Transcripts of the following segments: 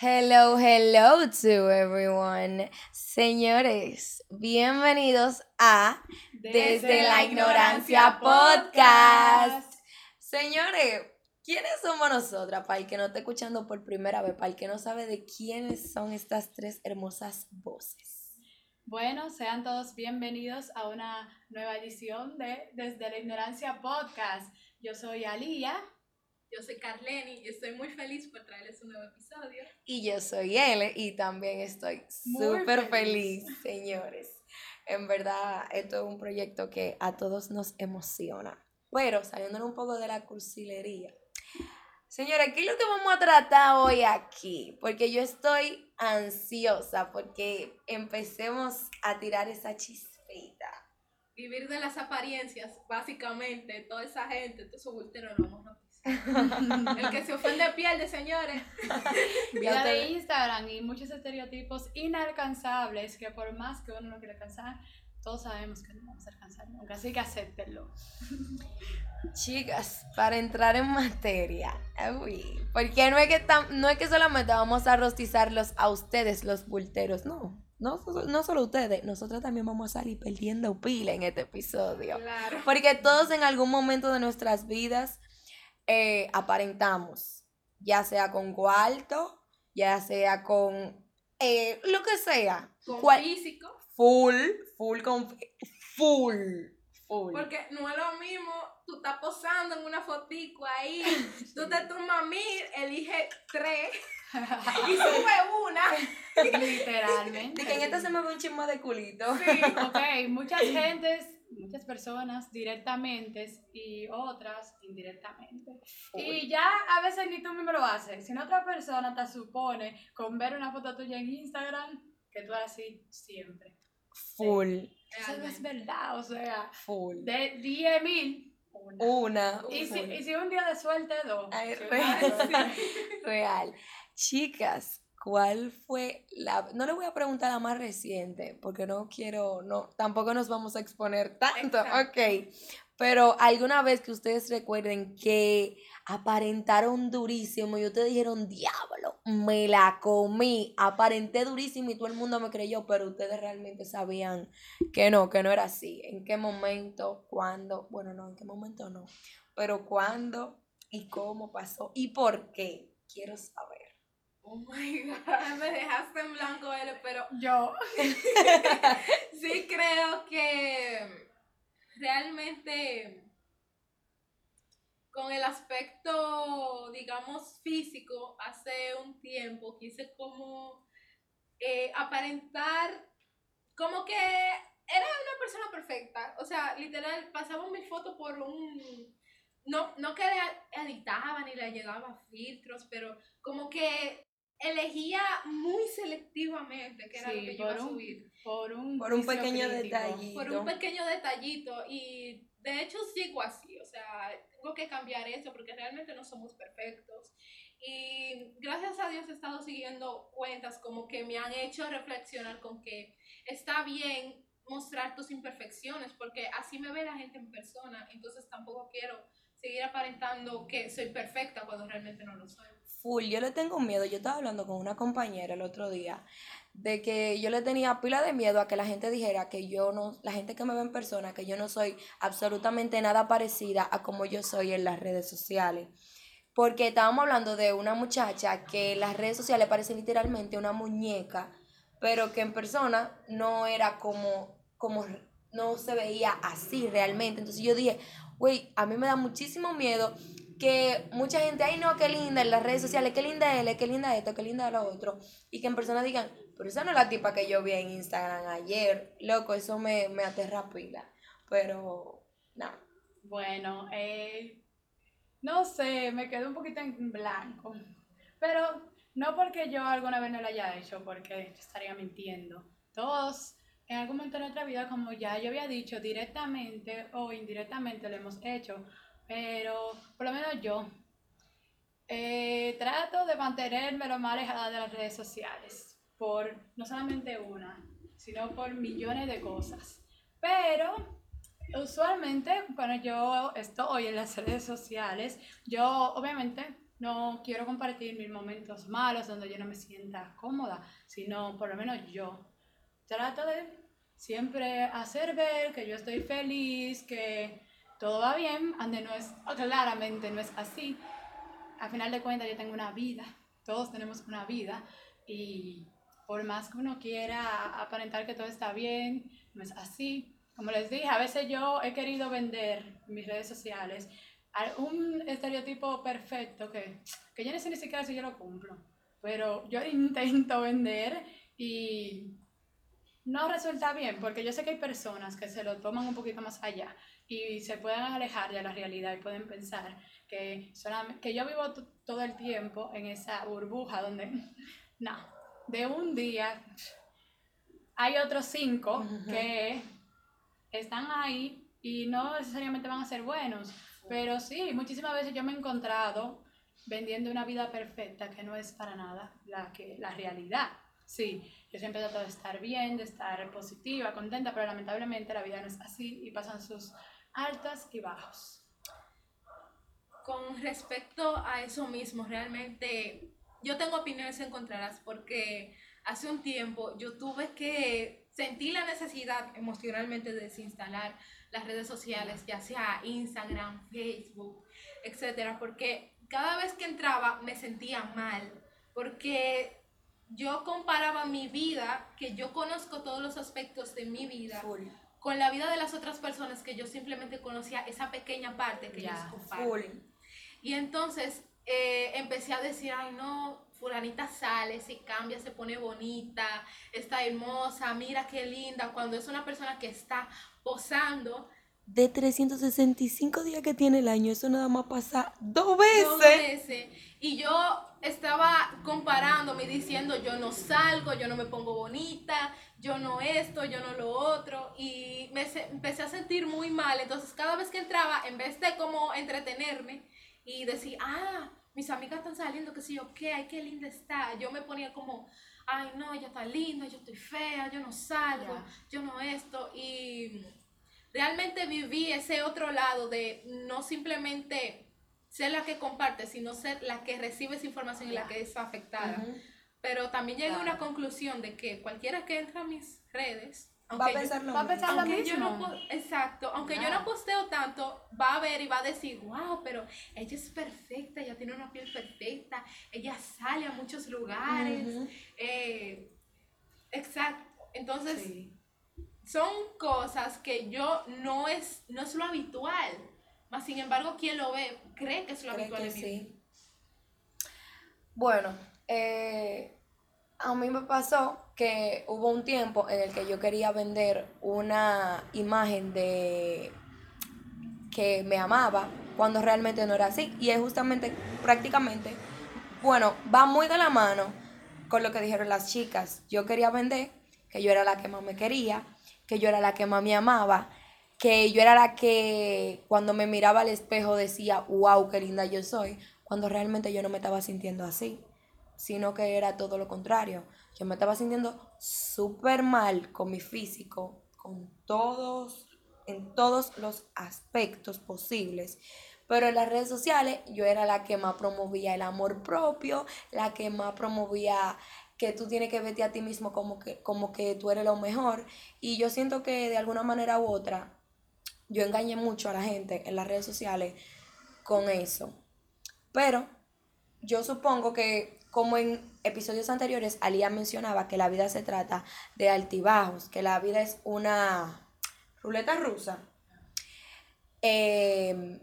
Hello, hello to everyone. Señores, bienvenidos a Desde, la, Ignorancia Podcast. Señores, ¿quiénes somos nosotras? Para el que no esté escuchando por primera vez, para el que no sabe de quiénes son estas tres hermosas voces. Bueno, sean todos bienvenidos a una nueva edición de Desde la Ignorancia Podcast. Yo soy Alía. Yo soy Carleni y estoy muy feliz por traerles un nuevo episodio. Y yo soy Ele y también estoy súper feliz. señores. En verdad, esto es un proyecto que a todos nos emociona. Pero saliendo un poco de la cursilería. Señores, ¿qué es lo que vamos a tratar hoy aquí? Porque yo estoy ansiosa porque empecemos a tirar esa chispita. Vivir de las apariencias, básicamente, toda esa gente, todos esos bulteros lo vamos a el que se ofende pierde, señores. Vida de Instagram y muchos estereotipos inalcanzables que por más que uno no quiera alcanzar, todos sabemos que no vamos a alcanzar nunca, así que acéptenlo. Chicas, para entrar en materia, porque no es, que no es que solamente vamos a rostizarlos a ustedes, los bulteros, no. No, no solo ustedes, nosotros también vamos a salir perdiendo pila en este episodio. Claro. Porque todos en algún momento de nuestras vidas eh, aparentamos, ya sea con cuarto, ya sea con eh, lo que sea. Con físico. Full, full, con full, full. Porque no es lo mismo, tú estás posando en una fotico ahí, tú te tomas mil, elige tres. y sube una. Literalmente. Y que en esta se me ve un chismo de culito. Sí. ok, muchas gentes muchas personas directamente y otras indirectamente. Y ya a veces ni tú mismo lo haces. Si otra persona te supone con ver una foto tuya en Instagram, que tú eres así siempre. Full. Eso no es verdad, o sea, full. De 10 mil, una. Y, si, y si un día de suerte, dos. real. real. Chicas, ¿Cuál fue la.? No le voy a preguntar la más reciente, porque no quiero. no Tampoco nos vamos a exponer tanto. Ok. Pero alguna vez que ustedes recuerden que aparentaron durísimo y ustedes dijeron, diablo, me la comí, aparenté durísimo y todo el mundo me creyó, pero ustedes realmente sabían que no, que no era así. ¿En qué momento? ¿Cuándo? Bueno, no, en qué momento no. Pero cuándo y cómo pasó y por qué. Quiero saber. Oh my god, me dejaste en blanco, L, pero yo sí creo que realmente con el aspecto, digamos, físico, hace un tiempo quise como eh, aparentar como que era una persona perfecta. O sea, literal, pasaba mi foto por un... No, no que le editaba ni le llegaba filtros, pero como que elegía muy selectivamente qué era lo que yo iba a subir. Por un, por un pequeño detallito. Por un pequeño detallito. Y de hecho sigo así. O sea, tengo que cambiar eso porque realmente no somos perfectos. Y gracias a Dios he estado siguiendo cuentas como que me han hecho reflexionar con que está bien mostrar tus imperfecciones porque así me ve la gente en persona. Entonces tampoco quiero seguir aparentando que soy perfecta cuando realmente no lo soy full, yo le tengo miedo. Yo estaba hablando con una compañera el otro día de que yo le tenía pila de miedo a que la gente dijera que yo no, la gente que me ve en persona, que yo no soy absolutamente nada parecida a como yo soy en las redes sociales. Porque estábamos hablando de una muchacha que en las redes sociales parece literalmente una muñeca, pero que en persona no era como, como no se veía así realmente. Entonces yo dije, güey, a mí me da muchísimo miedo que mucha gente, ay no, qué linda en las redes sociales, qué linda él, qué linda esto, qué linda lo otro, y que en persona digan, pero esa no es la tipa que yo vi en Instagram ayer, loco, eso me, me aterra pila, pero no. Bueno, eh, no sé, me quedé un poquito en blanco, pero no porque yo alguna vez no lo haya hecho, porque estaría mintiendo. Todos en algún momento de nuestra vida, como ya yo había dicho, directamente o indirectamente lo hemos hecho pero por lo menos yo eh, trato de mantenerme lo más alejada de las redes sociales, por no solamente una, sino por millones de cosas. Pero usualmente cuando yo estoy en las redes sociales, yo obviamente no quiero compartir mis momentos malos donde yo no me sienta cómoda, sino por lo menos yo trato de siempre hacer ver que yo estoy feliz, que todo va bien, ande no es, claramente no es así. A final de cuentas yo tengo una vida, todos tenemos una vida y por más que uno quiera aparentar que todo está bien, no es así. Como les dije, a veces yo he querido vender en mis redes sociales un estereotipo perfecto que, que yo no sé ni siquiera si yo lo cumplo, pero yo intento vender y no resulta bien, porque yo sé que hay personas que se lo toman un poquito más allá y se pueden alejar de la realidad y pueden pensar que, solamente, que yo vivo todo el tiempo en esa burbuja donde, no, de un día hay otros cinco que están ahí y no necesariamente van a ser buenos, pero sí, muchísimas veces yo me he encontrado vendiendo una vida perfecta que no es para nada la, que, la realidad. Sí, yo siempre trato de estar bien, de estar positiva, contenta, pero lamentablemente la vida no es así y pasan sus altas y bajos. Con respecto a eso mismo, realmente yo tengo opiniones encontradas porque hace un tiempo yo tuve que sentir la necesidad emocionalmente de desinstalar las redes sociales, ya sea Instagram, Facebook, etcétera, porque cada vez que entraba me sentía mal, porque yo comparaba mi vida, que yo conozco todos los aspectos de mi vida, con la vida de las otras personas que yo simplemente conocía esa pequeña parte que ellos comparten. Y entonces eh, empecé a decir, ay no, fulanita sale, se cambia, se pone bonita, está hermosa, mira qué linda, cuando es una persona que está posando. De 365 días que tiene el año, eso nada más pasa dos veces. Dos veces. Y yo estaba comparándome diciendo, yo no salgo, yo no me pongo bonita, yo no esto, yo no lo otro. Y me empecé a sentir muy mal. Entonces cada vez que entraba, en vez de como entretenerme y decir, ah, mis amigas están saliendo, que sí, ok, ay, qué linda está. Yo me ponía como, ay, no, ella está linda, yo estoy fea, yo no salgo, yo no esto. Y realmente viví ese otro lado de no simplemente ser la que comparte, sino ser la que recibe esa información y la que es afectada. Pero también llegué a una conclusión de que cualquiera que entra a mis redes, va a pensar lo aunque Yo no, exacto, aunque yo no posteo tanto, va a ver y va a decir, wow, pero ella es perfecta, ella tiene una piel perfecta, ella sale a muchos lugares. Eh, exacto. Entonces, son cosas que yo no es, no es lo habitual. Más sin embargo, quien lo ve cree que es lo habitual de sí. Bueno, eh, a mí me pasó que hubo un tiempo en el que yo quería vender una imagen de que me amaba cuando realmente no era así. Y es justamente, prácticamente, bueno, va muy de la mano con lo que dijeron las chicas. Yo quería vender que yo era la que más me quería, que yo era la que más me amaba, que yo era la que cuando me miraba al espejo decía, wow, qué linda yo soy, cuando realmente yo no me estaba sintiendo así sino que era todo lo contrario. Yo me estaba sintiendo súper mal con mi físico, con todos, en todos los aspectos posibles. Pero en las redes sociales yo era la que más promovía el amor propio, la que más promovía que tú tienes que verte a ti mismo como que, como que tú eres lo mejor. Y yo siento que de alguna manera u otra yo engañé mucho a la gente en las redes sociales con eso. Pero yo supongo que como en episodios anteriores, Alía mencionaba que la vida se trata de altibajos, que la vida es una ruleta rusa. Em,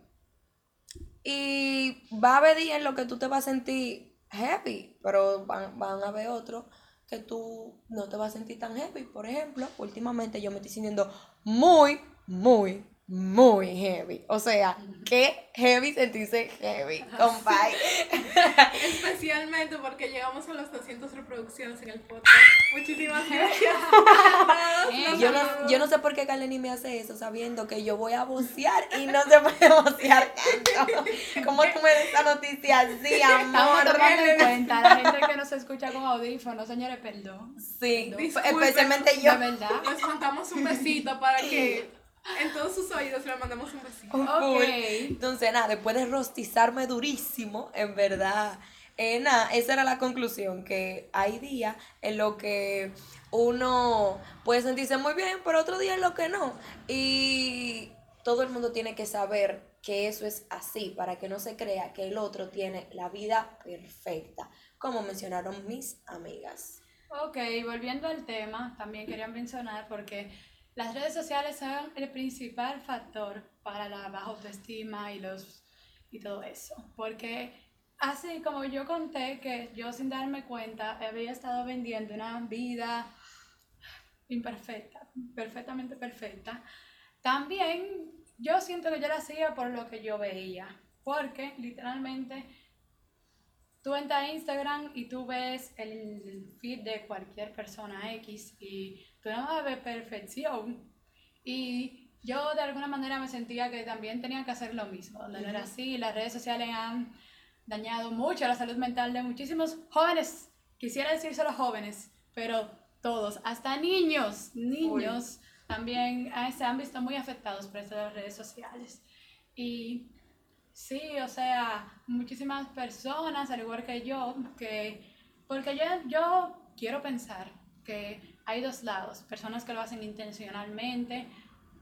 y va a haber días en los que tú te vas a sentir happy, pero van, van a haber otros que tú no te vas a sentir tan happy. Por ejemplo, últimamente yo me estoy sintiendo muy, muy, muy heavy. O sea, qué heavy sentirse heavy, compadre. Especialmente porque llegamos a las 200 reproducciones en el podcast. Muchísimas gracias. yo, no, yo no sé por qué Kaleni me hace eso, sabiendo que yo voy a bucear y no se puede bucear tanto. ¿Cómo tú me das esa noticia así, amor? Estamos en cuenta, la gente que nos escucha con audífonos, señores, perdón. Sí, especialmente yo. De verdad. Les mandamos un besito para que En todos sus oídos le mandamos un besito. Ok. Entonces, nada, después de rostizarme durísimo, en verdad, eh, nada, esa era la conclusión, que hay días en los que uno puede sentirse muy bien, pero otro día en los que no. Y todo el mundo tiene que saber que eso es así, para que no se crea que el otro tiene la vida perfecta, como mencionaron mis amigas. Ok, volviendo al tema, también quería mencionar porque las redes sociales son el principal factor para la baja autoestima y, los, y todo eso. Porque así como yo conté que yo sin darme cuenta había estado vendiendo una vida imperfecta, perfectamente perfecta, también yo siento que yo la hacía por lo que yo veía. Porque literalmente tú entras a Instagram y tú ves el feed de cualquier persona X y tú no vas a ver perfección. Y yo de alguna manera me sentía que también tenía que hacer lo mismo, donde no era así. Las redes sociales han dañado mucho la salud mental de muchísimos jóvenes. Quisiera decir solo jóvenes, pero todos, hasta niños, niños también se han visto muy afectados por estas redes sociales. Y Sí, o sea, muchísimas personas, al igual que yo, que, porque yo, yo quiero pensar que hay dos lados, personas que lo hacen intencionalmente,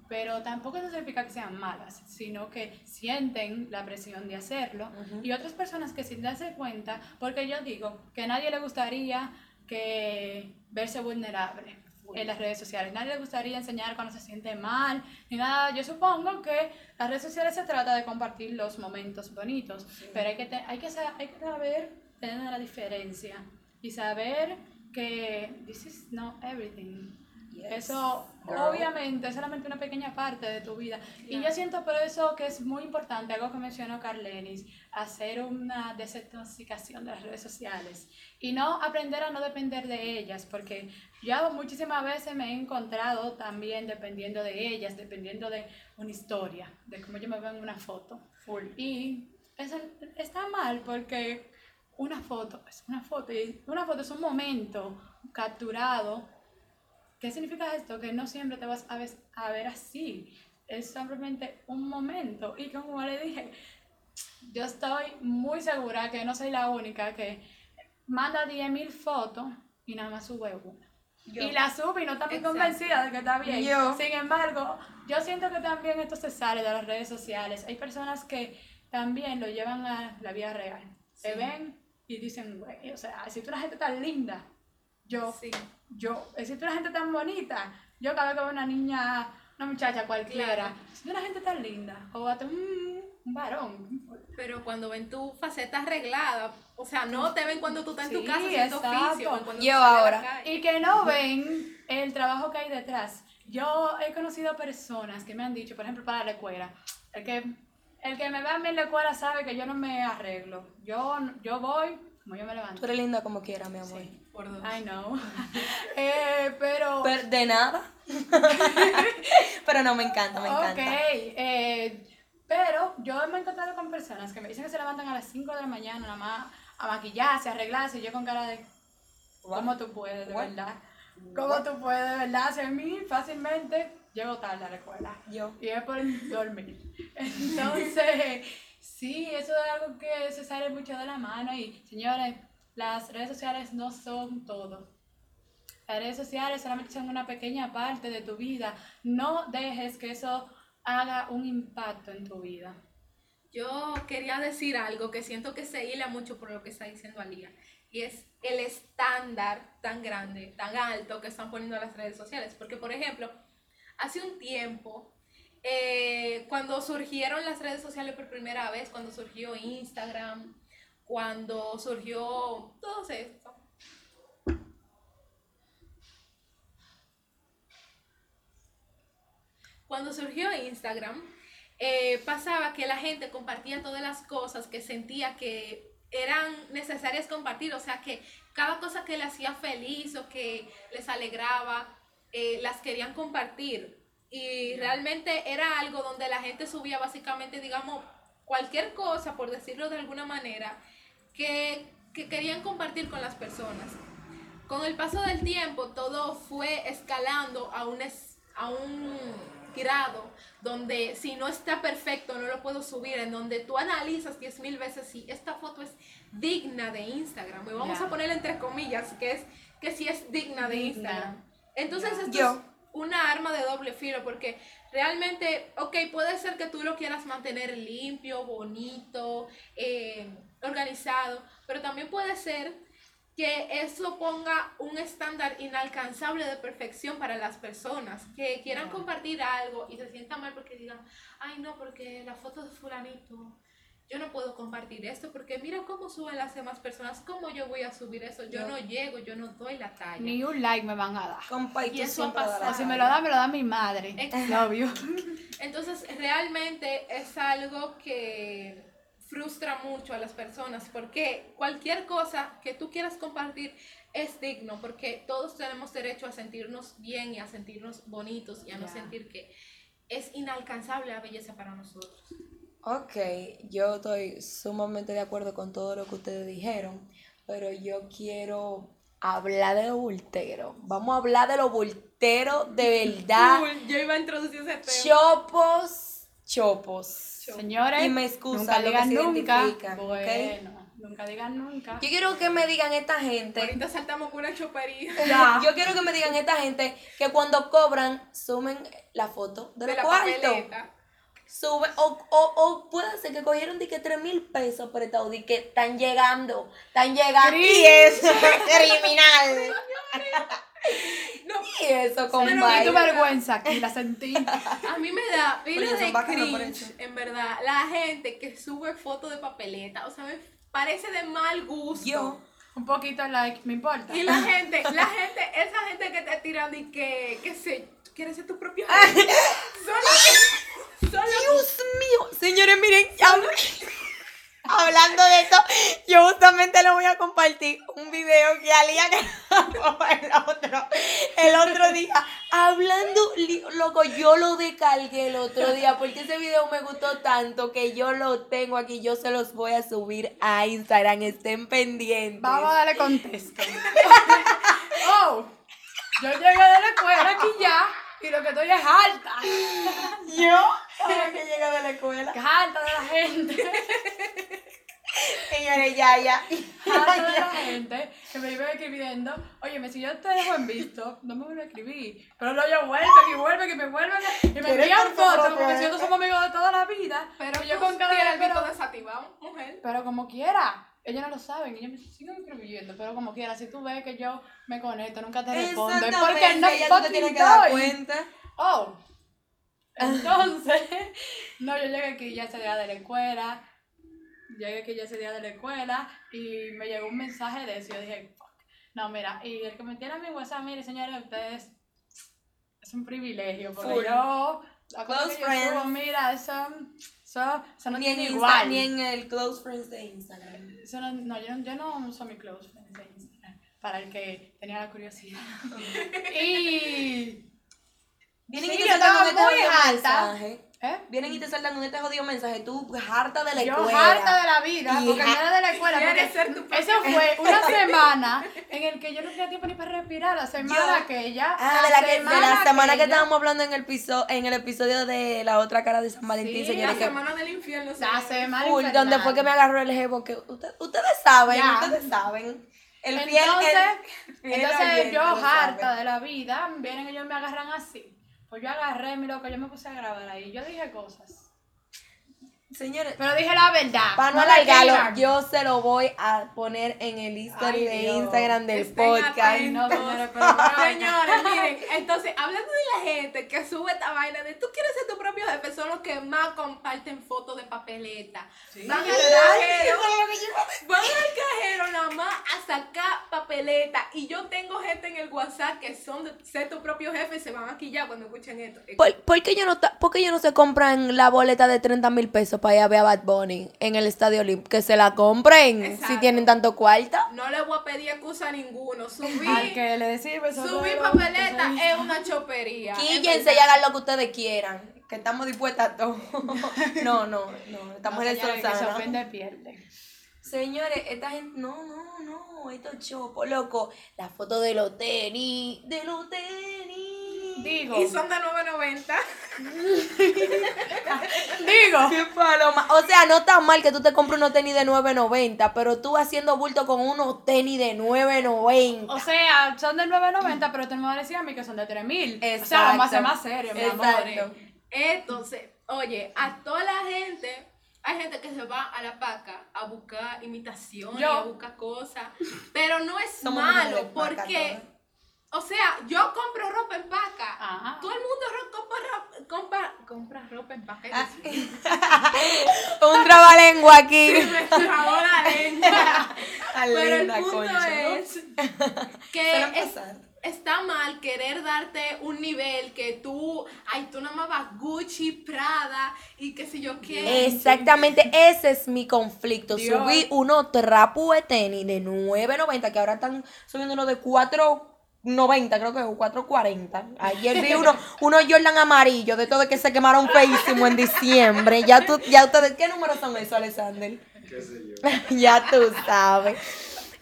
pero tampoco eso significa que sean malas, sino que sienten la presión de hacerlo, y otras personas que sin darse cuenta, porque yo digo que a nadie le gustaría que verse vulnerable, en las redes sociales. Nadie le gustaría enseñar cuando se siente mal, ni nada. Yo supongo que las redes sociales se trata de compartir los momentos bonitos, pero hay que, hay, que hay que saber tener la diferencia y saber que this is not everything. Eso obviamente es solamente una pequeña parte de tu vida. Y yo siento por eso que es muy importante, algo que mencionó Carlenis, hacer una desintoxicación de las redes sociales y no aprender a no depender de ellas, porque yo muchísimas veces me he encontrado también dependiendo de ellas, dependiendo de una historia, de cómo yo me veo en una foto. Full. Y eso está mal porque una foto es una foto y una foto es un momento capturado ¿Qué significa esto? Que no siempre te vas a ver, a ver así. Es simplemente un momento. Y como le dije, yo estoy muy segura que no soy la única que manda 10.000 fotos y nada más sube una. Y la sube y no está muy convencida de que está bien. Sin embargo, yo siento que también esto se sale de las redes sociales. Hay personas que también lo llevan a la vida real. Se ven y dicen, güey, o sea, si tú la gente tan linda, yo, sí. yo, existe una gente tan bonita. Yo cada vez que veo una niña, una muchacha cualquiera, es una gente tan linda. O hasta un, un, varón. Pero cuando ven tu faceta arreglada, o sea, no te ven cuando tú estás en tu casa haciendo oficio. Yo ahora. Y que no ven el trabajo que hay detrás. Yo he conocido personas que me han dicho, por ejemplo, para la escuela, el que, el que me ve a mí en la escuela sabe que yo no me arreglo. Yo, yo voy como yo me levanto. Tú eres linda como quiera, mi amor. Sí. Por dos. I know. eh, pero... De nada. pero no, me encanta, me encanta. Ok. Eh, pero yo me he encontrado con personas que me dicen que se levantan a las 5 de la mañana nada más a maquillarse, a arreglarse, y yo con cara de... ¿Cómo tú puedes, de verdad? ¿Cómo tú puedes, de verdad? A mí fácilmente llego tarde a la escuela. Yo. Y es por dormir. Entonces, sí, eso es algo que se sale mucho de la mano. Y, señores, las redes sociales no son todo. Las redes sociales solamente son una pequeña parte de tu vida. No dejes que eso haga un impacto en tu vida. Yo quería decir algo que siento que se hila mucho por lo que está diciendo Alía. Y es el estándar tan grande, tan alto que están poniendo las redes sociales. Porque, por ejemplo, hace un tiempo, eh, cuando surgieron las redes sociales por primera vez, cuando surgió Instagram, cuando surgió todo esto. Cuando surgió Instagram, eh, pasaba que la gente compartía todas las cosas que sentía que eran necesarias compartir, o sea que cada cosa que le hacía feliz o que les alegraba, eh, las querían compartir. Y realmente era algo donde la gente subía básicamente, digamos, cualquier cosa, por decirlo de alguna manera, que, querían compartir con las personas. Con el paso del tiempo, todo fue escalando a un, a un grado donde si no está perfecto no lo puedo subir, en donde tú analizas diez mil veces si esta foto es digna de Instagram. Y vamos a ponerle entre comillas que es que si es digna de Digna. Instagram. Entonces esto Yo. es una arma de doble filo porque realmente, ok, puede ser que tú lo quieras mantener limpio, bonito, eh, organizado, pero también puede ser que eso ponga un estándar inalcanzable de perfección para las personas que quieran compartir algo y se sientan mal porque digan, ay no, porque la foto de fulanito, yo no puedo compartir esto porque mira cómo suben las demás personas, cómo yo voy a subir eso, yo no llego, yo no doy la talla. Ni un like me van a dar. Compa, y eso ha pasado. Si me lo da, me lo da mi madre. Exacto. Obvio. Entonces, realmente es algo que frustra mucho a las personas porque cualquier cosa que tú quieras compartir es digno porque todos tenemos derecho a sentirnos bien y a sentirnos bonitos y a no sentir que es inalcanzable la belleza para nosotros. Ok, yo estoy sumamente de acuerdo con todo lo que ustedes dijeron, pero yo quiero hablar de lo bultero. Vamos a hablar de lo bultero de verdad. Yo iba a introducir ese tema. Chopos, chopos. Señores, Y me excusan nunca lo que digan se nunca. Bueno, nunca digan nunca. Yo quiero que me digan esta gente. Ahorita saltamos con una chopería Ya. Yo quiero que me digan esta gente que cuando cobran sumen la foto de, de los la cuartos. papeleta. Sube, o, o, o puede ser que cogieron de que 3 mil pesos prestados, de que están llegando, están llegando. Y eso es criminal. No, Y eso, compadre. tu vergüenza aquí, la sentí. A mí me da pila de por cringe, en verdad, la gente que sube fotos de papeleta, o sea, me parece de mal gusto. Yo, Un poquito like, me importa. Y la gente, la gente, esa gente que te tiran y que, que se, tú quieres ser tu propio son Dios mío, señores, miren, hab- hablando de esto, yo justamente le voy a compartir un video que Alía grabó el otro, el otro día, hablando, loco, yo lo descargué el otro día porque ese video me gustó tanto que yo lo tengo aquí, yo se los voy a subir a Instagram, estén pendientes. Vamos a darle contexto. oh, yo llegué de la escuela aquí ya y lo que estoy es alta. Yo, ahora que llego de la escuela, Harta de la gente. señores, ya, ya. Harta de la gente que me iba escribiendo. Oye, si yo te dejo en visto, no me vuelve a escribir. Pero luego vuelven y vuelven y me vuelven y me ¿Quieres envían fotos porque nosotros somos amigos de toda la vida. Pero yo con cara tienes de el visto pero, desactivado, mujer. pero como quiera. Ellos no lo saben, ellos me siguen escribiendo, pero como quiera, si tú ves que yo me conecto, nunca te respondo, es porque no ya tú te fucking tienes que dar cuenta. Oh. Entonces, no, yo llegué aquí ya ese día de la escuela. Llegué aquí ya ese día de la escuela y me llegó un mensaje de eso. Yo dije, fuck. No, mira, y el que me tiene a mi WhatsApp, mire, señores, ustedes. Es un privilegio, porque Full. yo. La cosa Close que yo subo, mira, eso. Eso, eso no ni, en tiene Insta- igual. ni en el close friends de Instagram. Eso no, no, yo, no, yo no uso mi close friends de Instagram. Para el que tenía la curiosidad. y. Vienen Sí, y te yo estaba muy alta. mensaje. ¿Eh? Vienen y te saltan con este jodido mensaje. Tú harta de la Yo escuela. harta de la vida, Y porque no era de la escuela. Porque ser tu eso fue una semana en el que yo no tenía tiempo ni para respirar. La semana Yo- aquella. Ah, de la, que, de la semana que estábamos hablando en el, piso, en el episodio de la otra cara de San Valentín, Sí, La que semana del infierno. La semana full, donde fue que me agarró el jevo. Que usted- ustedes saben, Ya. ustedes saben. El fiel, Entonces, el fiel entonces oyente yo sabe. harta de la vida, vienen ellos me agarran así. Pues yo agarré, mi loco, yo me puse a grabar ahí. Yo dije cosas. Señores, Pero dije la verdad. para no alargarlo, yo se lo voy a poner en el history Ay, de Dios. Instagram del Estén podcast. Ay, no, señores, pero Señores, miren, entonces, hablando de la gente que sube esta vaina de tú quieres ser tu propio jefe, son los que más comparten fotos de papeleta. Van al cajero, van al cajero nada más a sacar papeleta. Y yo tengo gente en el WhatsApp que son de ser tu propio jefe y se van aquí ya cuando escuchen esto. ¿Por, por qué yo no ta- por qué yo no se compran la boleta de 30 mil pesos para ir a ver a Bad Bunny en el Estadio Olímpico? Que se la compren Exacto. si tienen tanto cuarta. No le voy a pedir excusa a ninguno. Al Subir, que le decís, subir papeleta es una chopería. Quíllense y hagan lo que ustedes quieran. Que estamos dispuestas a todo. no, no, no. Estamos No, en señores, que se ofende pierde. Señores, esta gente. No, no, no. Esto es chopo, loco. La foto de los tenis. De los tenis. Digo, Y son de 9.90. digo, Qué paloma. O sea, no está mal que tú te compres unos tenis de 9.90, pero tú haciendo bulto con unos tenis de 9.90. o sea, son de 9.90, pero tú no me vas a decir a mí que son de 3.000. O sea, vamos a ser más serios, mi amor. Exacto. Entonces, oye, a toda la gente, hay gente que se va a la paca a buscar imitaciones, Yo. a buscar cosas, pero no es Somos malo porque, todas. O sea, yo compro ropa en paca. Ajá. Todo el mundo ro- compra, ro- compra, compra ropa en paca. Ah. Un trabalengua aquí. Me trabó la lengua. Pero el punto concha, es que es- está mal querer darte un nivel que tú, ay, tú nada más vas Gucci, Prada y qué sé yo qué. Exactamente, ese es mi conflicto. Dios. Subí unos trapos de tenis de 9.90 que ahora están subiendo uno de 4.90, creo que es, o 4.40. Ayer vi uno, uno Jordan amarillo, de todo que se quemaron feísimo en diciembre. Ya tú, ya ustedes, ¿qué números son esos, Alexander? qué sé yo. ya tú sabes.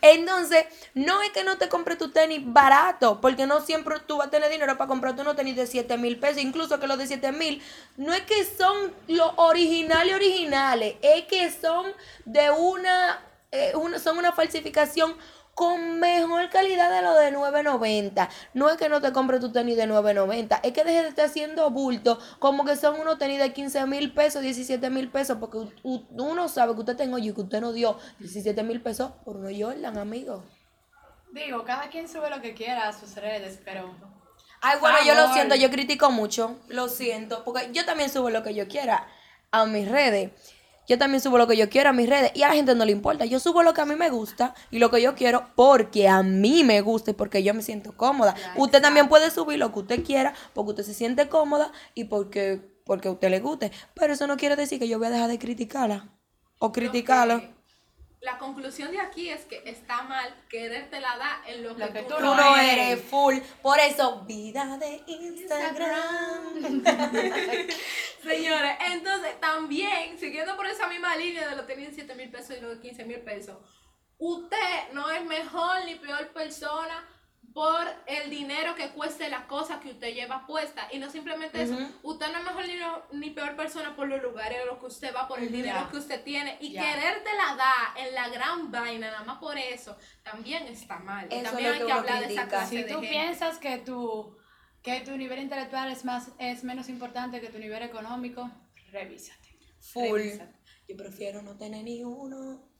Entonces, no es que no te compres tu tenis barato, porque no siempre tú vas a tener dinero para comprarte unos tenis de 7 mil pesos, incluso que los de 7 mil, no es que son los originales originales, es que son de una, eh, una son una falsificación con mejor calidad de lo de 9.90. No es que no te compres tu tenis de 9.90, es que dejes de estar haciendo bulto como que son unos tenis de 15 mil pesos, 17 mil pesos, porque uno sabe que usted tenga y que usted no dio 17 mil pesos por unos Jordan, amigo. Digo, cada quien sube lo que quiera a sus redes, pero Ay, bueno, yo lo siento, yo critico mucho, lo siento, porque yo también subo lo que yo quiera a mis redes. Yo también subo lo que yo quiero a mis redes y a la gente no le importa. Yo subo lo que a mí me gusta y lo que yo quiero porque a mí me gusta y porque yo me siento cómoda. Usted también puede subir lo que usted quiera porque usted se siente cómoda y porque, porque a usted le guste. Pero eso no quiere decir que yo voy a dejar de criticarla o criticarlo. Lo que- La conclusión de aquí es que está mal quererte la da en lo que, Lo que tú, no no eres. eres full. Por eso, vida de Instagram. Señores, entonces también, siguiendo por esa misma línea de los tenis de 7 mil pesos y los de 15 mil pesos, usted no es mejor ni peor persona por el dinero que cueste las cosas que usted lleva puesta. Y no simplemente eso, Ujú. usted no es mejor ni, no- ni peor persona por los lugares a los que usted va, por el dinero que usted tiene. Y Ya. quererte la da en la gran vaina, nada más por eso, también está mal. Y Eso también hay que que hablar de esa clase si de tú gente. piensas que tu, que tu nivel intelectual es, más, es menos importante que tu nivel económico, revísate. Full. Revísate. Yo prefiero no tener ni uno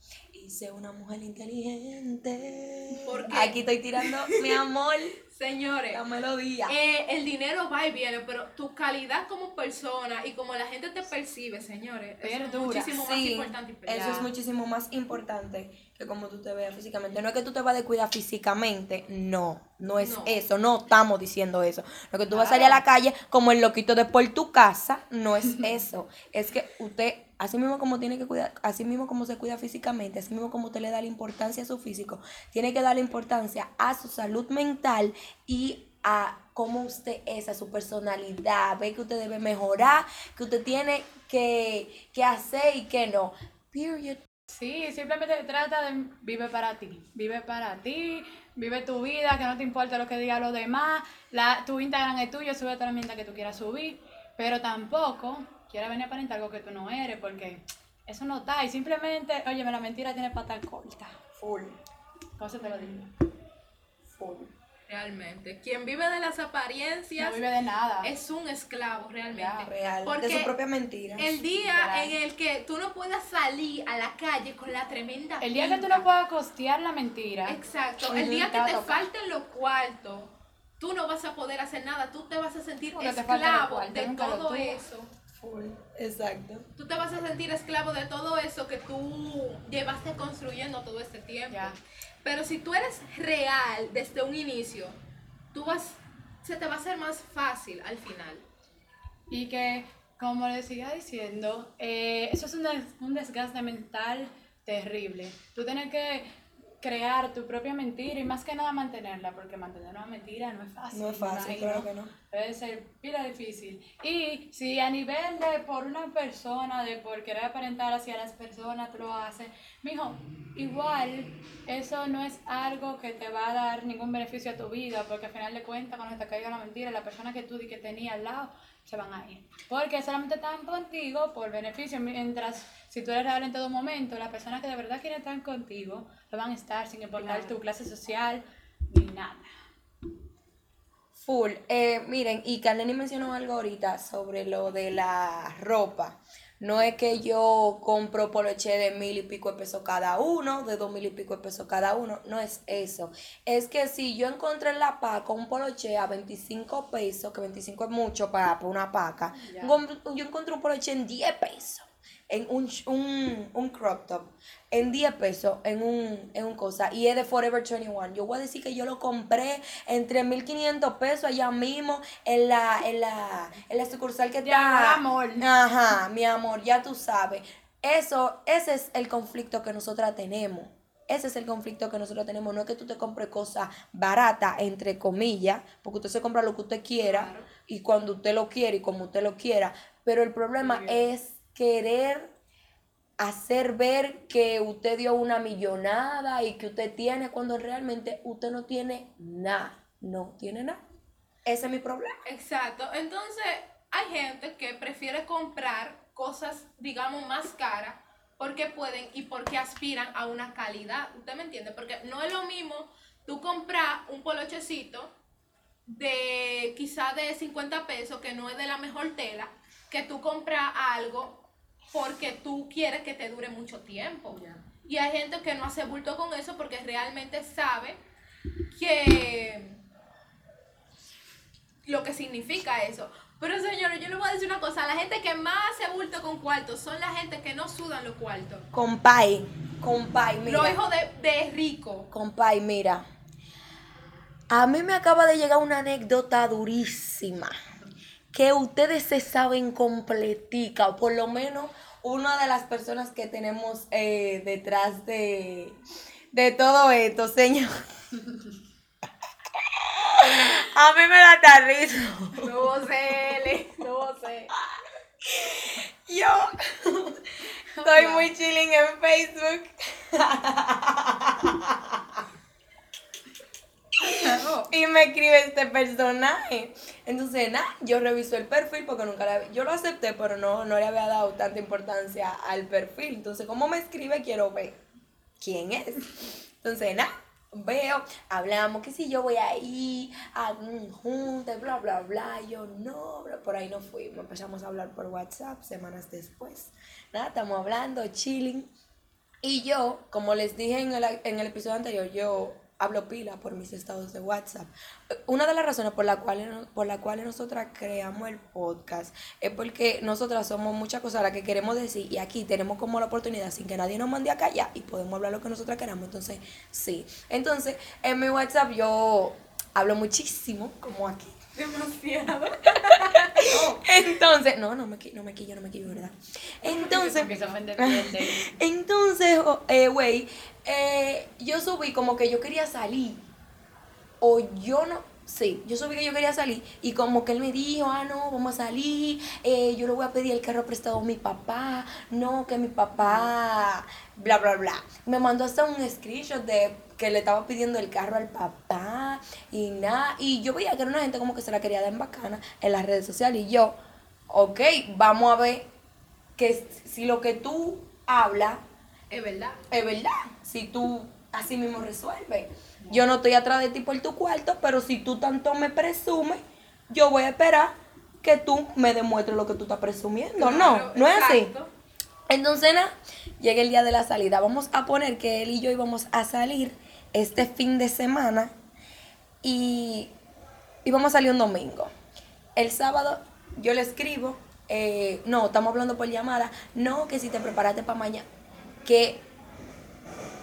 ser una mujer inteligente. ¿Por qué? Aquí estoy tirando, mi amor, Señores, la melodía. Eh, el dinero va y viene, pero tu calidad como persona y como la gente te percibe, señores, eso es muchísimo más importante. eso es muchísimo más importante que como tú te veas físicamente. No es que tú te vas a descuidar físicamente, no, no es No. eso, no estamos diciendo eso. Lo que tú vas a salir a la calle como el loquito de por tu casa, no es eso. es que usted, así mismo como tiene que cuidar, así mismo como se cuida físicamente, así mismo como usted le da la importancia a su físico, tiene que darle importancia a su salud mental y a cómo usted es, a su personalidad, ve que usted debe mejorar, que usted tiene que, que hacer y que no. Period. Sí, simplemente trata de vive para ti, vive para ti, vive tu vida, que no te importe lo que digan los demás, la, tu Instagram es tuyo, sube toda la mierda que tú quieras subir, pero tampoco quieras venir a aparentar algo que tú no eres, porque eso no está, y simplemente, oye, la mentira tiene pata corta, Full. ¿cómo se te lo digo? Full. Realmente. Quien vive de las apariencias No vive de nada. es un esclavo, realmente. Ya, Real. Porque de su propia mentira. el día en el que tú no puedas salir a la calle con la tremenda El día que tú pinta. no puedas costear la mentira, Exacto. El día que te falten los cuartos, tú no vas a poder hacer nada. Tú te vas a sentir Porque esclavo cuartos, de todo eso. Exacto. Tú te vas a sentir esclavo de todo eso que tú llevaste construyendo todo este tiempo. Ya. Pero si tú eres real desde un inicio, tú vas, se te va a hacer más fácil al final. Y que, como les siga diciendo, eh, eso es un, un desgaste mental terrible. Tú tienes que crear tu propia mentira y más que nada mantenerla, porque mantener una mentira no es fácil. No es fácil, claro que no. Debe ser pila difícil. Y si a nivel de por una persona, de por querer aparentar hacia las personas, tú lo haces, mijo, igual eso no es algo que te va a dar ningún beneficio a tu vida, porque al final de cuentas, cuando te caiga la mentira, la persona que tú di que tenía al lado se van a ir. Porque solamente están contigo por beneficio, mientras si tú eres real en todo momento, las personas que de verdad quieren estar contigo, lo van a estar sin importar Claro. tu clase social ni nada. Full. Eh, miren, y Carleni mencionó algo ahorita sobre lo de la ropa. No es que yo compro poloche de mil y pico de pesos cada uno, de dos mil y pico de pesos cada uno. No es eso. Es que si yo encontré en la paca un poloche a 25 pesos, que 25 es mucho para, para una paca, yo encontré un poloche en 10 pesos. En un, un, un crop top, en 10 pesos, en un, en un cosa, y es de Forever 21. Yo voy a decir que yo lo compré en 3.500 pesos allá mismo, en la, en la, en la sucursal que está. amor. Ajá, mi amor, ya tú sabes. Eso, ese es el conflicto que nosotras tenemos. Ese es el conflicto que nosotros tenemos. No es que tú te compres cosas baratas, entre comillas, porque usted se compra lo que usted quiera Claro. y cuando usted lo quiere y como usted lo quiera. Pero el problema es querer hacer ver que usted dio una millonada y que usted tiene cuando realmente usted no tiene nada. No tiene nada. Ese es mi problema. Exacto. Entonces, hay gente que prefiere comprar cosas, digamos, más caras porque pueden y porque aspiran a una calidad. ¿Usted me entiende? Porque no es lo mismo tú comprar un polochecito de quizá de 50 pesos que no es de la mejor tela, que tú compras algo porque tú quieres que te dure mucho tiempo. Y hay gente que no hace bulto con eso porque realmente sabe que lo que significa eso. Pero señores, yo les voy a decir una cosa, la gente que más hace bulto con cuartos son la gente que no sudan los cuartos. Compay, compay, mira. Los hijos de, de rico. Compay, mira. A mí me acaba de llegar una anécdota durísima. Que ustedes se saben completica, o por lo menos una de las personas que tenemos eh, detrás de, de todo esto, señor. A mí me da risa. No sé, no sé. Yo estoy muy chilling en Facebook. Y me escribe este personaje. Entonces, nada, yo reviso el perfil porque nunca la Yo lo acepté, pero no, no le había dado tanta importancia al perfil. Entonces, como me escribe, quiero ver quién es. Entonces, nada, veo, hablamos que si yo voy ahí a un junte, bla, bla, bla. Yo, no, bla, por ahí no fuimos. Empezamos a hablar por WhatsApp semanas después. Nada, estamos hablando, chilling. Y yo, como les dije en el, en el episodio anterior, yo hablo pila por mis estados de WhatsApp. Una de las razones por las cuales por la cuales nosotras creamos el podcast es porque nosotras somos muchas cosas las que queremos decir y aquí tenemos como la oportunidad sin que nadie nos mande a callar y podemos hablar lo que nosotras queramos. Entonces, sí. Entonces, en mi WhatsApp yo hablo muchísimo, como aquí. Demasiado. Entonces, no, no me, no me quillo, no me quillo, ¿verdad? Entonces, entonces, o- eh, güey, eh, yo subí como que yo quería salir. O yo no, sí, yo subí que yo quería salir. Y como que él me dijo, ah, no, vamos a salir. eh, yo le voy a pedir el carro prestado a mi papá. No, que mi papá, bla, bla, bla. Me mandó hasta un screenshot de que le estaba pidiendo el carro al papá y nada. Y yo veía que era una gente como que se la quería dar en bacana en las redes sociales. Y yo, ok, vamos a ver que si lo que tú hablas Es verdad. es verdad, si tú así mismo resuelves. Yo no estoy atrás de ti por tu cuarto, pero si tú tanto me presumes, yo voy a esperar que tú me demuestres lo que tú estás presumiendo. no, no es así. Entonces, nada, llega el día de la salida. Vamos a poner que él y yo íbamos a salir este fin de semana y íbamos a salir un domingo. El sábado yo le escribo, eh, no, estamos hablando por llamada, no, que si te preparaste para mañana, que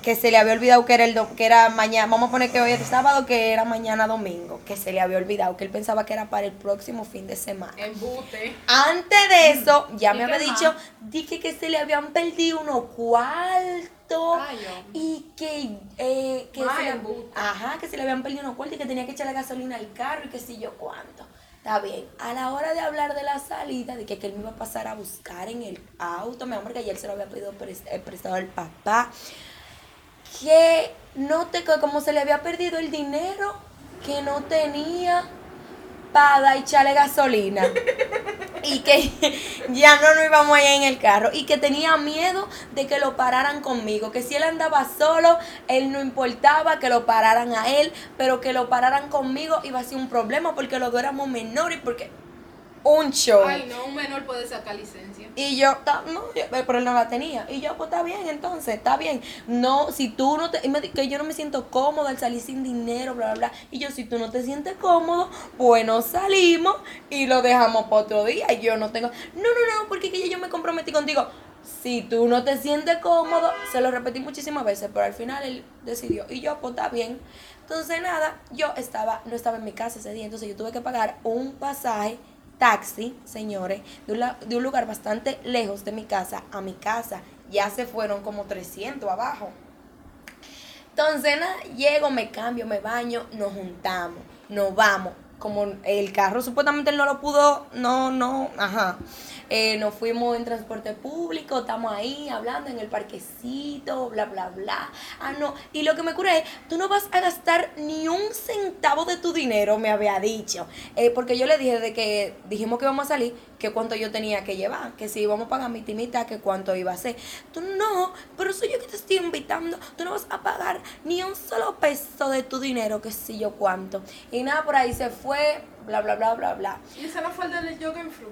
que se le había olvidado que era el do- que era mañana, vamos a poner que hoy es sábado, que era mañana domingo, que se le había olvidado, que él pensaba que era para el próximo fin de semana. Embute. Antes de eso, ya ¿Y me había dicho, dije que se le habían perdido unos cuartos Ay, y que, eh, que Más se le, ajá, que se le habían perdido unos cuartos y que tenía que echarle gasolina al carro y que sé yo cuánto. Está bien. A la hora de hablar de la salida, de que, que él me iba a pasar a buscar en el auto, mi amor, que ayer se lo había pedido eh, prestado al papá, que no te, que como se le había perdido el dinero, que no tenía para echarle gasolina. y que ya no nos íbamos allá en el carro y que tenía miedo de que lo pararan conmigo, que si él andaba solo, él no importaba que lo pararan a él, pero que lo pararan conmigo iba a ser un problema porque los dos éramos menores porque un show. Ay, no, un menor puede sacar licencia. Y yo, no, pero él no la tenía. Y yo, pues está bien, entonces, está bien. No, si tú no te, y me que yo no me siento cómoda al salir sin dinero, bla, bla, bla. Y yo, si tú no te sientes cómodo, bueno, salimos y lo dejamos para otro día. Y yo no tengo, no, no, no, porque que yo me comprometí contigo. Si tú no te sientes cómodo, se lo repetí muchísimas veces, pero al final él decidió. Y yo, pues está bien. Entonces, nada, yo estaba, no estaba en mi casa ese día, entonces yo tuve que pagar un pasaje taxi, señores, de un, lugar bastante lejos de mi casa a mi casa. Ya se fueron como 300 abajo. Entonces, llego, me cambio, me baño, nos juntamos, nos vamos. Como el carro supuestamente no lo pudo, no, no, ajá. Eh, nos fuimos en transporte público, estamos ahí hablando en el parquecito, bla, bla, bla. Ah, no. Y lo que me cura es, tú no vas a gastar ni un centavo de tu dinero, me había dicho. Eh, porque yo le dije de que dijimos que íbamos a salir, que cuánto yo tenía que llevar, que si íbamos a pagar mi timita, que cuánto iba a ser. Tú no, pero soy yo que te estoy invitando. Tú no vas a pagar ni un solo peso de tu dinero, que si yo cuánto. Y nada, por ahí se fue, bla, bla, bla, bla, bla. Y ese no fue el del yoga flu.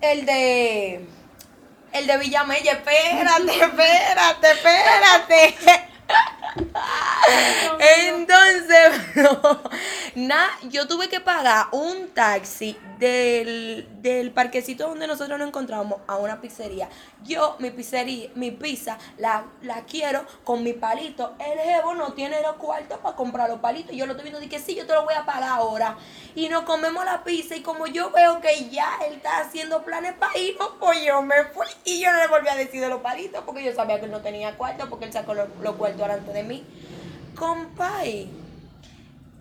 El de. El de Villamella, espérate, espérate, espérate. Entonces, no, yo tuve que pagar un taxi del, del parquecito donde nosotros nos encontramos a una pizzería. Yo, mi pizzería, mi pizza, la, la quiero con mi palito. El jevo no tiene los cuartos para comprar los palitos. Yo lo estoy viendo y que sí, yo te lo voy a pagar ahora. Y nos comemos la pizza y como yo veo que ya él está haciendo planes para irnos, pues yo me fui. Y yo no le volví a decir de los palitos porque yo sabía que él no tenía cuartos porque él sacó los, los cuartos delante de mí. Compay.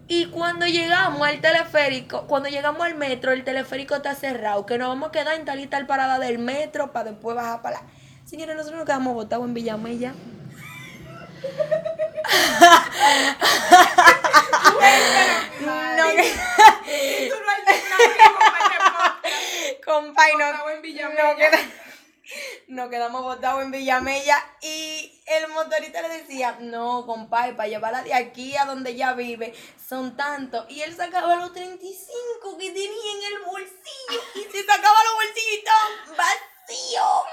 Y cuando llegamos al teleférico, cuando llegamos al metro, el teleférico está cerrado, que nos vamos a quedar en tal y tal parada del metro para después bajar para la... Señores, nosotros nos quedamos botados en Villamella. No, que compay, no, nos quedamos botados en Villamella y el motorista le decía, no, compay, para llevarla de aquí a donde ella vive son tantos. Y él sacaba los 35 que tenía en el bolsillo y se sacaba los bolsillos y estaban vacíos.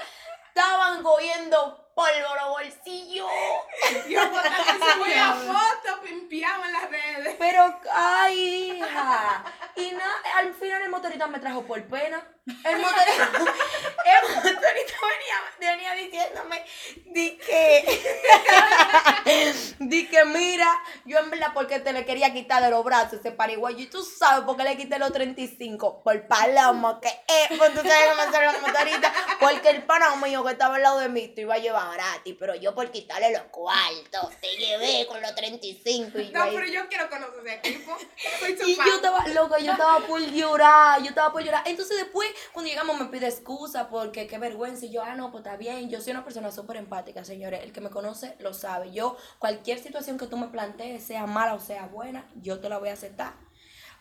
Estaban cogiendo polvo los bolsillos. Yo por se voy a foto pimpiado en las redes. Pero, ay, hija. Y nada, al final el motorista me trajo por pena. El motorista, el motorista venía, venía diciéndome, di que, di que mira, yo en verdad porque te le quería quitar de los brazos ese pariguayo. Y tú sabes por qué le quité los 35. Por palomo, que es, pues tú sabes cómo son los motoristas. Porque el pana mío que estaba al lado de mí te iba a llevar gratis, pero yo por quitarle los cuartos, te llevé con los 35 y yo No, ahí- pero yo quiero conocer ese equipo. Soy su y fan. yo estaba, loca, yo estaba por llorar, yo estaba por llorar. Entonces después, cuando llegamos, me pide excusa porque qué vergüenza. Y yo, ah, no, pues está bien. Yo soy una persona súper empática, señores. El que me conoce lo sabe. Yo, cualquier situación que tú me plantees, sea mala o sea buena, yo te la voy a aceptar.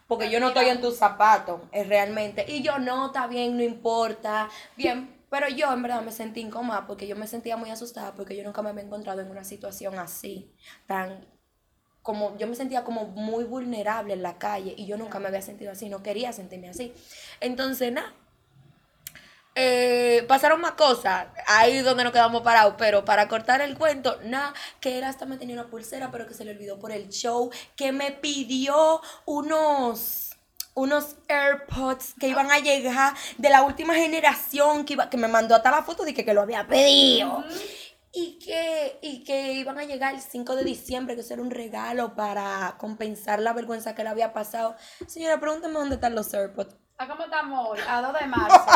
Porque yo no estoy en tus zapatos, es realmente. Y yo, no, está bien, no importa. Bien, pero yo en verdad me sentí incómoda porque yo me sentía muy asustada porque yo nunca me había encontrado en una situación así, tan como yo me sentía como muy vulnerable en la calle y yo nunca me había sentido así, no quería sentirme así. Entonces, nada. Eh, pasaron más cosas ahí donde nos quedamos parados, pero para cortar el cuento, nada, que él hasta me tenía una pulsera, pero que se le olvidó por el show, que me pidió unos unos AirPods que iban a llegar de la última generación, que, iba, que me mandó hasta la foto de que, que lo había pedido. y que, y que iban a llegar el 5 de diciembre, que eso era un regalo para compensar la vergüenza que le había pasado. Señora, pregúntame dónde están los AirPods. ¿A cómo estamos hoy? A 2 de marzo.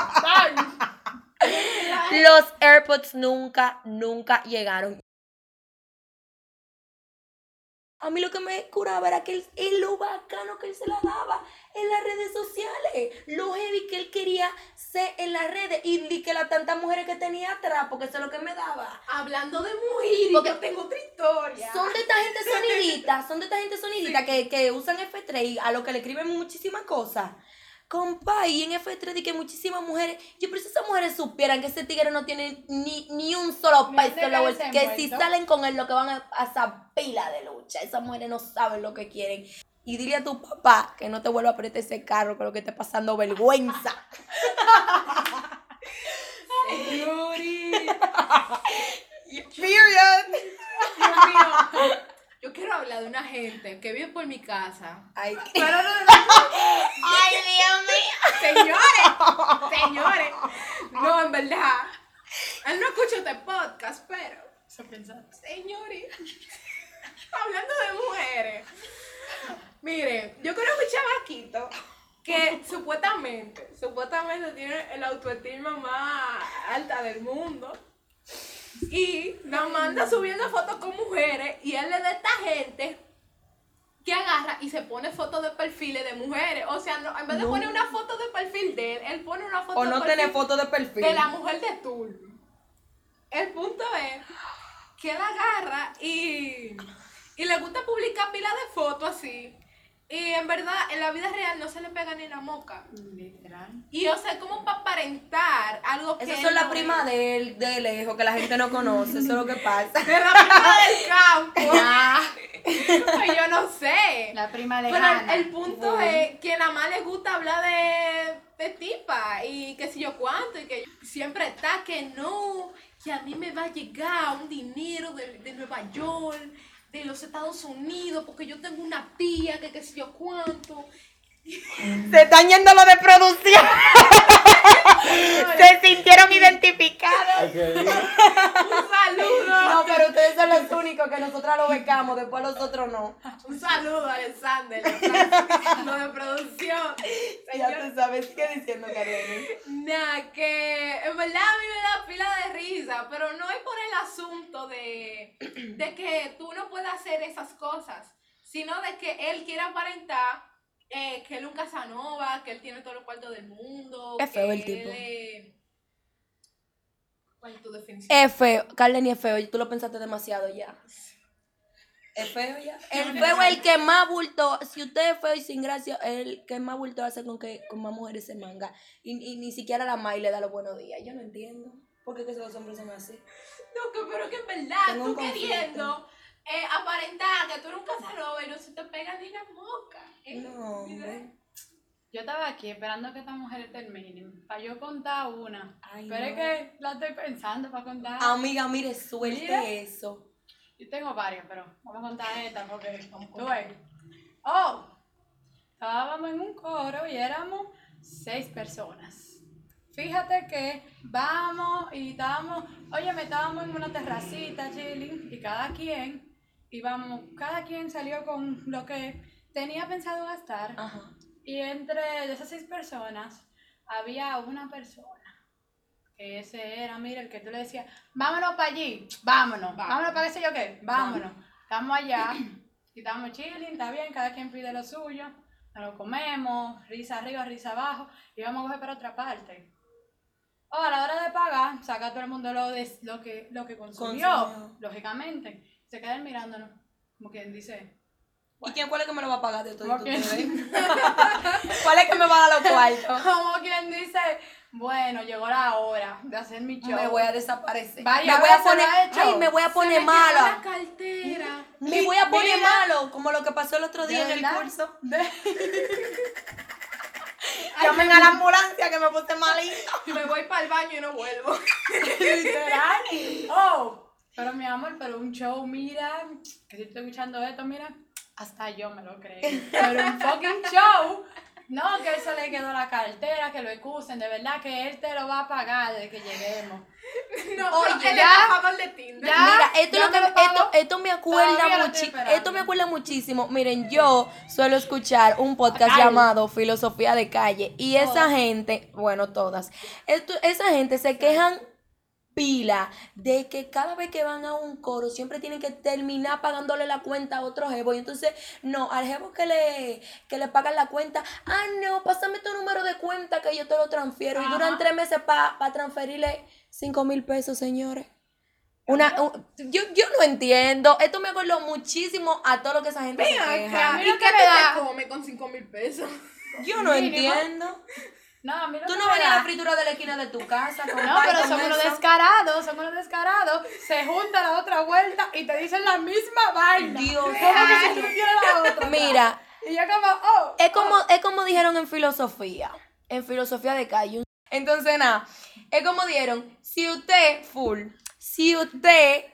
Los AirPods nunca, nunca llegaron. A mí lo que me curaba era que él, él lo bacano que él se la daba en las redes sociales. Lo heavy que él quería ser en las redes. Y di que las tantas mujeres que tenía atrás, porque eso es lo que me daba. Hablando de mujeres, Porque yo tengo otra historia. Son de esta gente sonidita, son de esta gente sonidita que, que usan F3 y a lo que le escriben muchísimas cosas. Compa, y en F3 di que muchísimas mujeres, yo pero si esas mujeres supieran que ese tigre no tiene ni, ni un solo peso en la bolsa, que si salen con él lo que van a, esa pila de lucha, esas mujeres no saben lo que quieren. Y dile a tu papá que no te vuelva a apretar ese carro, que lo que esté pasando vergüenza. Period. Dios mío. Yo quiero hablar de una gente que vive por mi casa. Ay, Pero no, ay, Dios mío. Señores, señores. No, en verdad. Él no escucha este podcast, pero. Señores. Hablando de mujeres. Mire, yo conozco un chavaquito que supuestamente, supuestamente tiene el autoestima más alta del mundo. Y nos manda subiendo fotos con mujeres y él es de esta gente que agarra y se pone fotos de perfiles de mujeres. O sea, no, en vez de No. poner una foto de perfil de él, él pone una foto O de perfil foto de perfil. de la mujer de turno. El punto es que él agarra y, y le gusta publicar pilas de fotos así. Y en verdad, en la vida real no se le pega ni la moca. Literal. Y o sea, como para aparentar algo que. Esas son las no primas es. de él, de lejos, que la gente no conoce, eso es lo que pasa. De la prima del campo. Ah, Pues yo no sé. La prima de Pero el, punto es que nada más le gusta hablar de, de tipa y que si yo cuánto y que siempre está que no, que a mí me va a llegar un dinero de, de Nueva York, de los Estados Unidos, porque yo tengo una tía que que si yo cuánto. se están yendo lo de producción. se sintieron identificados. Un saludo. No, pero ustedes son los únicos que nosotras lo becamos, después los otros no. Un saludo, Alexander, lo de producción. Ya tú sabes, sigue diciendo, Karen. Nah, que en verdad a mí me da pila de risa, pero no es por el asunto de, de que tú no puedas hacer esas cosas, sino de que él quiere aparentar eh, que él es un Casanova, que él tiene todos los cuartos del mundo. Es que feo el él tipo. es- ¿Cuál es tu definición? Es feo, Carlen es feo, y tú lo pensaste demasiado ya. Es feo ya. El feo es el que más bulto, si usted es feo y sin gracia, el que más bulto hace con que con más mujeres se manga. Y, y ni siquiera la May le da los buenos días. Yo no entiendo. ¿Por qué que esos hombres son así? No, que, pero que en verdad, Tengo tú queriendo eh, aparentar que tú eres un Casanova y no se te pega ni la moca. ¿eh? No. Yo estaba aquí esperando que estas mujeres terminen. Para yo contar una. Ay, Pero es que la estoy pensando para contar. Amiga, mire, suelte Mira. eso. Yo tengo varias, pero vamos a contar esta porque tú ves. Oh, estábamos en un coro y éramos seis personas. Fíjate que vamos y estábamos, oye, me estábamos en una terracita chilling y cada quien íbamos, cada quien salió con lo que tenía pensado gastar. Ajá. Y entre esas seis personas había una persona que ese era, mira, el que tú le decías, vámonos para allí, vámonos, Va. vámonos para qué sé yo qué, vámonos. Estamos allá y estamos chilling, está bien, cada quien pide lo suyo, nos lo comemos, risa arriba, risa abajo, y vamos a coger para otra parte. O a la hora de pagar, saca todo el mundo lo, de, lo, que, lo que consumió, Consumió. lógicamente. Se quedan mirándonos, como quien dice, ¿Y quién cuál es que me lo va a pagar de todo? ¿Cómo que ¿Cuál es que me va a dar los cuartos? Como quien dice, bueno, llegó la hora de hacer mi show. Me voy a desaparecer. Vaya, me voy a poner, ay, me voy a poner me la cartera. Me voy a poner Mira. malo, como lo que pasó el otro día ¿De en el curso. Llamen a la ambulancia que me puse malito. Me voy para el baño y no vuelvo. Literal. Oh, pero mi amor, pero un show, mira, que si estoy escuchando esto, mira, hasta yo me lo creí. Pero un fucking show, No, que él se le quedó la cartera, que lo excusen, de verdad que él te lo va a pagar desde que lleguemos. No, Oye, pero ya- de Tinder. ya- Mira, esto, ya lo que, me esto, esto me acuerda muchi- esto me acuerda muchísimo. Miren, yo suelo escuchar un podcast Ay. llamado Filosofía de Calle y esa Todas. gente, bueno, todas, esto- esa gente se quejan pila de que cada vez que van a un coro siempre tienen que terminar pagándole la cuenta a otro jevo y entonces no, al jevo que le, que le pagan la cuenta, ah no, pásame tu número de cuenta que yo te lo transfiero y duran tres meses para transferirle cinco mil pesos, señores. Una, un- yo, yo no entiendo. Esto me acordó muchísimo a todo lo que esa gente se queja. acá, mí ¿y lo qué te con 5 mil pesos? Yo no Mínimo. entiendo. No, a mí lo Tú no venías a la fritura de la esquina de tu casa. con No, pero somos eso? descarados, somos unos descarados. Se junta la otra vuelta y te dicen la misma vaina. Dios que si. Mira, Y yo como, oh. es como, oh. es como dijeron en filosofía. En filosofía de calle. Entonces, nada, es como dijeron, si usted, full, si usted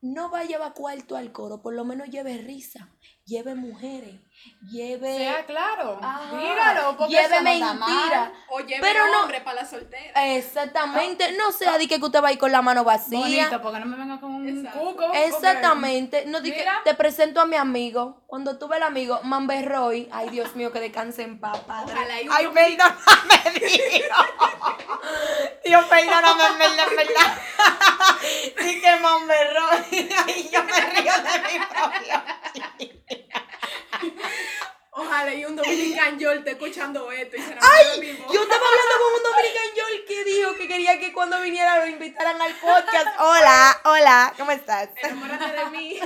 no va a llevar cuarto al coro, por lo menos lleve risa, lleve mujeres, lleve... Sea claro. Ajá, Dígalo, porque lleve mentira. O lleve Pero no- hombre para la soltera. Exactamente, no sea de que usted va a ir con la mano vacía. Bonito, porque no me venga con un Exacto. cuco. Exactamente, no di que te presento a mi amigo. Cuando tuve el amigo Mamberroy, ay Dios mío, que descanse en paz, padre. Ojalá y Ay, perdóname, Dios. Dios, perdóname, en verdad, en verdad. Sí que Mamberroy. Ay, yo me río de mi propio. Ojalá y un dominican yo esté escuchando esto y se enamore de mi voz. Yo estaba hablando con un dominican Yol que dijo que quería que cuando viniera lo invitaran al podcast. Hola, hola, ¿cómo estás? Enamórate de mí.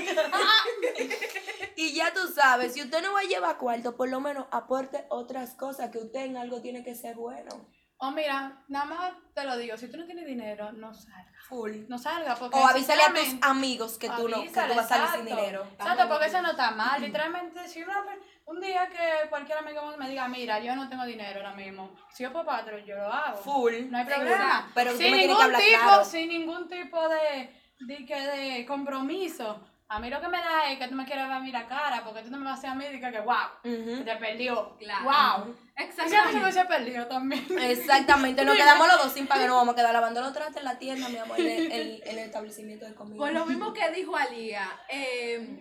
Y ya tú sabes, si usted no va a llevar cuarto, por lo menos aporte otras cosas que usted en algo tiene que ser bueno. O mira, nada más te lo digo, si tú no tienes dinero, no salga. Full. No salga porque O avísale a tus amigos que tú no, que tú vas a salir sin dinero. Exacto, porque eso no está mal. Literalmente, si una, un día que cualquier amigo me diga, mira, yo no tengo dinero ahora mismo, si yo puedo pagártelo, yo lo hago. Full. No hay problema. Pero sin que ningún hablar tipo, claro. sin ningún tipo de, de, que de compromiso. A mí lo que me da es que tú me quieras ver a mí la cara, porque tú no me vas a hacer a mí de que, wow, te perdió. Claro. Wow. Y mí se me Exactamente. hubiese perdido también. Exactamente, nos quedamos los dos sin pagar, nos vamos a quedar lavando los trastes en la tienda, mi amor, en el, en- el establecimiento de comida. Por lo mismo que dijo Alía, eh,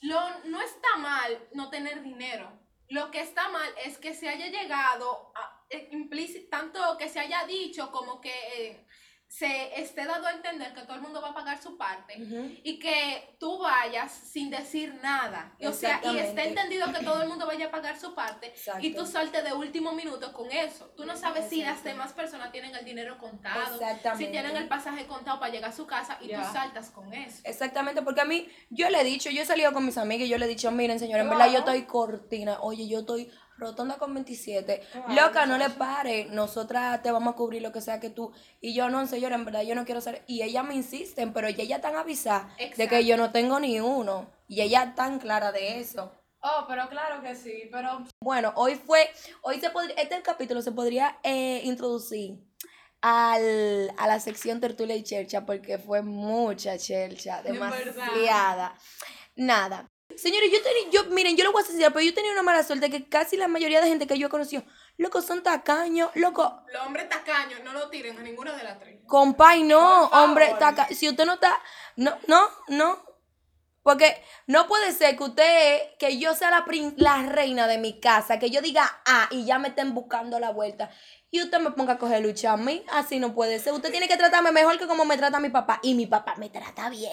lo, no está mal no tener dinero. Lo que está mal es que se haya llegado, a, eh, implíci- tanto que se haya dicho como que eh, se esté dado a entender que todo el mundo va a pagar su parte y que tú vayas sin decir nada. O sea, y esté entendido que todo el mundo vaya a pagar su parte Exacto. y tú saltes de último minuto con eso. Tú no sabes si las demás personas tienen el dinero contado, Exactamente. si tienen el pasaje contado para llegar a su casa y tú saltas con eso. Exactamente, porque a mí, yo le he dicho, yo he salido con mis amigas y yo le he dicho, miren señora, en verdad yo estoy cortina, oye, yo estoy rotonda con 27, Claro, loca, no le pare, nosotras te vamos a cubrir lo que sea que tú, y yo no, señora, en verdad yo no quiero ser, y ellas me insisten, pero ella ya tan avisada de que yo no tengo ni uno, y ella tan clara de eso. Oh, pero claro que sí, pero Bueno, hoy fue, hoy se podría, este capítulo se podría eh, introducir al, a la sección tertulia y chercha porque fue mucha chercha, demasiada. Nada. Señores, yo tenía, yo, miren, yo lo voy a decir, pero yo tenía una mala suerte que casi la mayoría de gente que yo he conocido, loco, son tacaños, loco, Los hombres tacaños no lo tiren a ninguna de las tres. compay, no, hombre, taca, si usted no está, no, no, no. Porque no puede ser que usted, que yo sea la, prin- la reina de mi casa, que yo diga ah y ya me estén buscando la vuelta. Y usted me ponga a coger lucha a mí. Así no puede ser. Usted tiene que tratarme mejor que como me trata mi papá. Y mi papá me trata bien.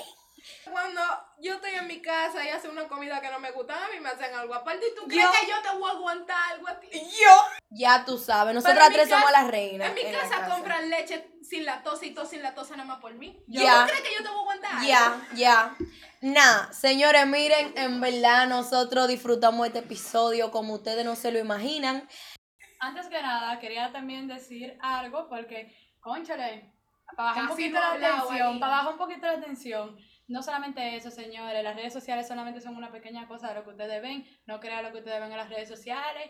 Cuando yo estoy en mi casa y hacen una comida que no me gusta, a mí me hacen algo aparte. ¿Y tú crees Yo- que yo te voy a aguantar algo a ti? Yo. Ya tú sabes, nosotras tres somos las reinas. En mi casa, compran leche sin lactosa y todo sin lactosa nada más por mí. Ya. ¿Tú crees que yo te voy a aguantar? Ya, ya. Nah, señores, miren, en verdad nosotros disfrutamos este episodio como ustedes no se lo imaginan. antes que nada quería también decir algo porque, conchale, para bajar un poquito no la tensión, para bajar un poquito la tensión. No solamente eso, señores, las redes sociales solamente son una pequeña cosa de lo que ustedes ven, no crean lo que ustedes ven en las redes sociales.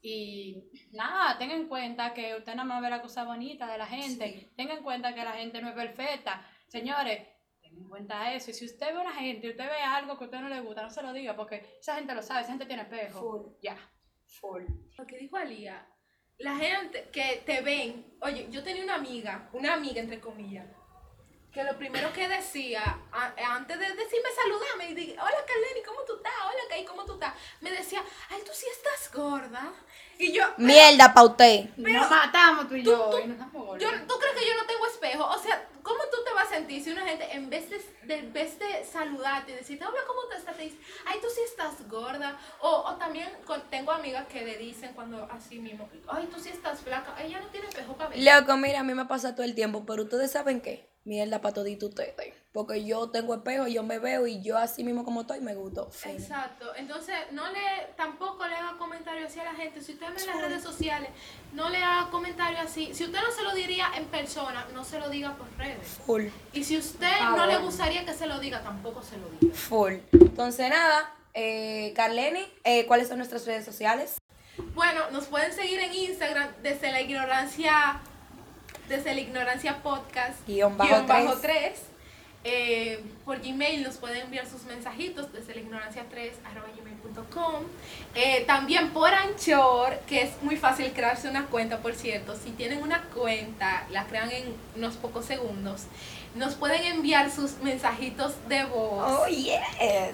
Y nada, tengan en cuenta que usted nada más ve la cosa bonita de la gente. Sí. Tengan en cuenta que la gente no es perfecta. Señores, tengan en cuenta eso. Y si usted ve a una gente y usted ve algo que a usted no le gusta, no se lo diga, porque esa gente lo sabe, esa gente tiene espejo. Full. Ya. Full. Lo que dijo Alía, la gente que te ven, oye, yo tenía una amiga, una amiga entre comillas, que lo primero que decía, a- antes de decirme saludame, y dije, hola Carleni, ¿cómo tú estás? Hola Kay, ¿cómo tú estás? Me decía, ay, tú sí estás gorda. Y yo, Mierda pa' usted. Nos matamos tú y yo. tú- y nos damos golpes. yo, ¿tú crees que yo no tengo espejo? O sea, ¿cómo tú te vas a sentir si una gente en vez de, de- en vez de saludarte y decirte, hola, ¿cómo te estás? Te dice, ay, tú sí estás gorda. O, o también con- tengo amigas que le dicen cuando así mismo, ay, tú sí estás flaca. Ella no tiene espejo para ver. Loco, mira, a mí me pasa todo el tiempo, pero ustedes saben qué, mierda para todito ustedes. Porque yo tengo espejo, yo me veo y yo así mismo como estoy me gusto. Fin. Exacto, entonces no le, tampoco le haga comentarios así a la gente. Si usted ve en las redes sociales, no le haga comentarios así. Si usted no se lo diría en persona, no se lo diga por redes. Full, Y si usted no le gustaría que se lo diga, tampoco se lo diga. full. Entonces nada, eh, Carleni, eh, ¿cuáles son nuestras redes sociales? Bueno, nos pueden seguir en Instagram desde la ignorancia, desde la ignorancia podcast, Guión bajo tres. 3. Eh, por Gmail nos pueden enviar sus mensajitos desde la ignorancia 3 arroba gmail.com. Eh, también por Anchor, que es muy fácil crearse una cuenta, por cierto. Si tienen una cuenta, la crean en unos pocos segundos. Nos pueden enviar sus mensajitos de voz. Oh, yes.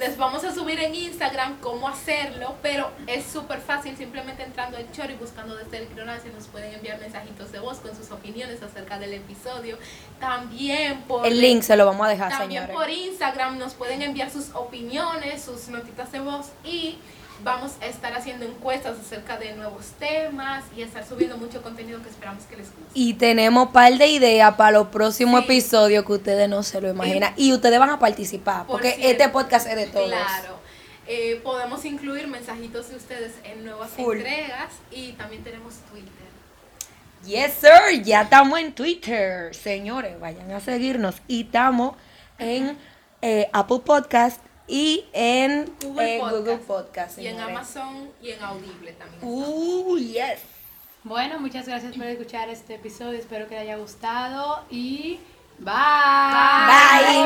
Les vamos a subir en Instagram cómo hacerlo, pero es súper fácil, simplemente entrando en Chor y buscando desde la ignorancia nos pueden enviar mensajitos de voz con sus opiniones acerca del episodio. También por El link se lo vamos a dejar, también señores. por Instagram nos pueden enviar sus opiniones, sus notitas de voz y vamos a estar haciendo encuestas acerca de nuevos temas y a estar subiendo mucho contenido que esperamos que les guste. Y tenemos par de ideas para los próximos Sí. episodios que ustedes no se lo imaginan. Y ustedes van a participar, Por porque cierto, este podcast es de todos. Claro. Eh, podemos incluir mensajitos de ustedes en nuevas Full. entregas y también tenemos Twitter. Yes, sir. Ya estamos en Twitter. Señores, vayan a seguirnos. Y estamos en eh, Apple Podcast y en Google eh, Podcast. Google Podcast. Y en. Amazon y en Audible también. Uh, yes. Bueno, muchas gracias por escuchar este episodio. Espero que les haya gustado. Y bye.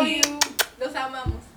Bye. Los amamos.